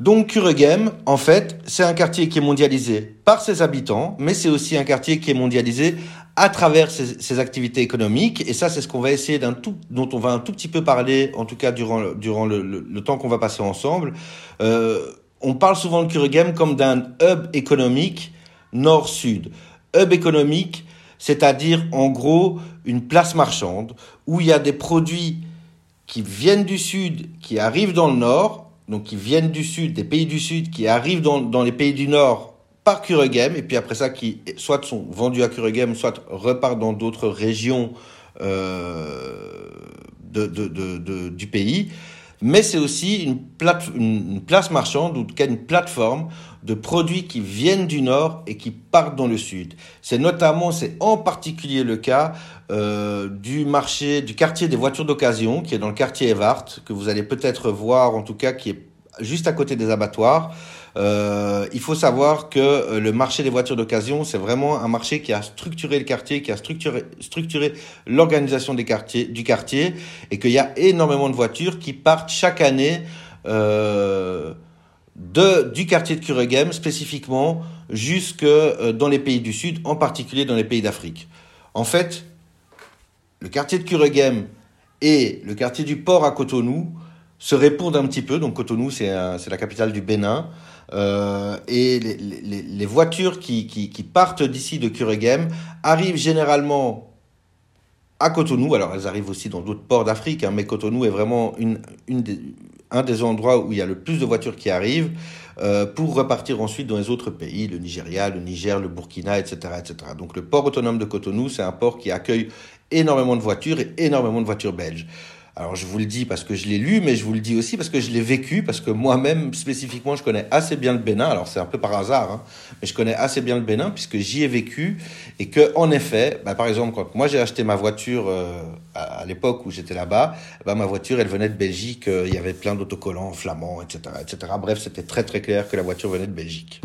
Donc Kuregem, en fait, c'est un quartier qui est mondialisé par ses habitants, mais c'est aussi un quartier qui est mondialisé à travers ses, activités économiques. Et ça, c'est ce qu'on va essayer d'un tout, dont on va un tout petit peu parler, en tout cas durant, le, temps qu'on va passer ensemble. Euh, on parle souvent de Kuregem comme d'un hub économique nord-sud. Hub économique, c'est-à-dire en gros une place marchande où il y a des produits qui viennent du sud, qui arrivent dans le nord, donc qui viennent du sud, des pays du sud, qui arrivent dans, les pays du nord par Kuregem, et puis après ça, qui soit sont vendus à Kuregem, soit repartent dans d'autres régions euh, de, du pays. Mais c'est aussi une, place marchande, ou en tout cas une plateforme de produits qui viennent du nord et qui partent dans le sud. C'est notamment, c'est en particulier le cas euh, du marché, du quartier des voitures d'occasion, qui est dans le quartier Evart, que vous allez peut-être voir, en tout cas, qui est juste à côté des abattoirs. Euh, il faut savoir que euh, le marché des voitures d'occasion, c'est vraiment un marché qui a structuré le quartier, qui a structuré, structuré l'organisation des quartiers, du quartier, et qu'il y a énormément de voitures qui partent chaque année euh, du quartier de Kuregem spécifiquement jusque dans les pays du Sud, en particulier dans les pays d'Afrique. En fait, le quartier de Kuregem et le quartier du port à Cotonou se répondent un petit peu. Donc Cotonou, c'est la capitale du Bénin. Euh, et les, voitures qui, qui, partent d'ici de Kuregem arrivent généralement à Cotonou. Alors elles arrivent aussi dans d'autres ports d'Afrique, hein, mais Cotonou est vraiment une, une un des endroits où il y a le plus de voitures qui arrivent euh, pour repartir ensuite dans les autres pays, le Nigeria, le Niger, le Burkina, etc., etc. Donc le port autonome de Cotonou, c'est un port qui accueille énormément de voitures et énormément de voitures belges. Alors je vous le dis parce que je l'ai lu, mais je vous le dis aussi parce que je l'ai vécu, parce que moi-même spécifiquement je connais assez bien le Bénin. Alors c'est un peu par hasard, hein, mais je connais assez bien le Bénin puisque j'y ai vécu et que en effet, bah, par exemple quand moi j'ai acheté ma voiture euh, à, l'époque où j'étais là-bas, bah, ma voiture elle venait de Belgique, euh, il y avait plein d'autocollants flamands, etc., etc. Bref, c'était très très clair que la voiture venait de Belgique.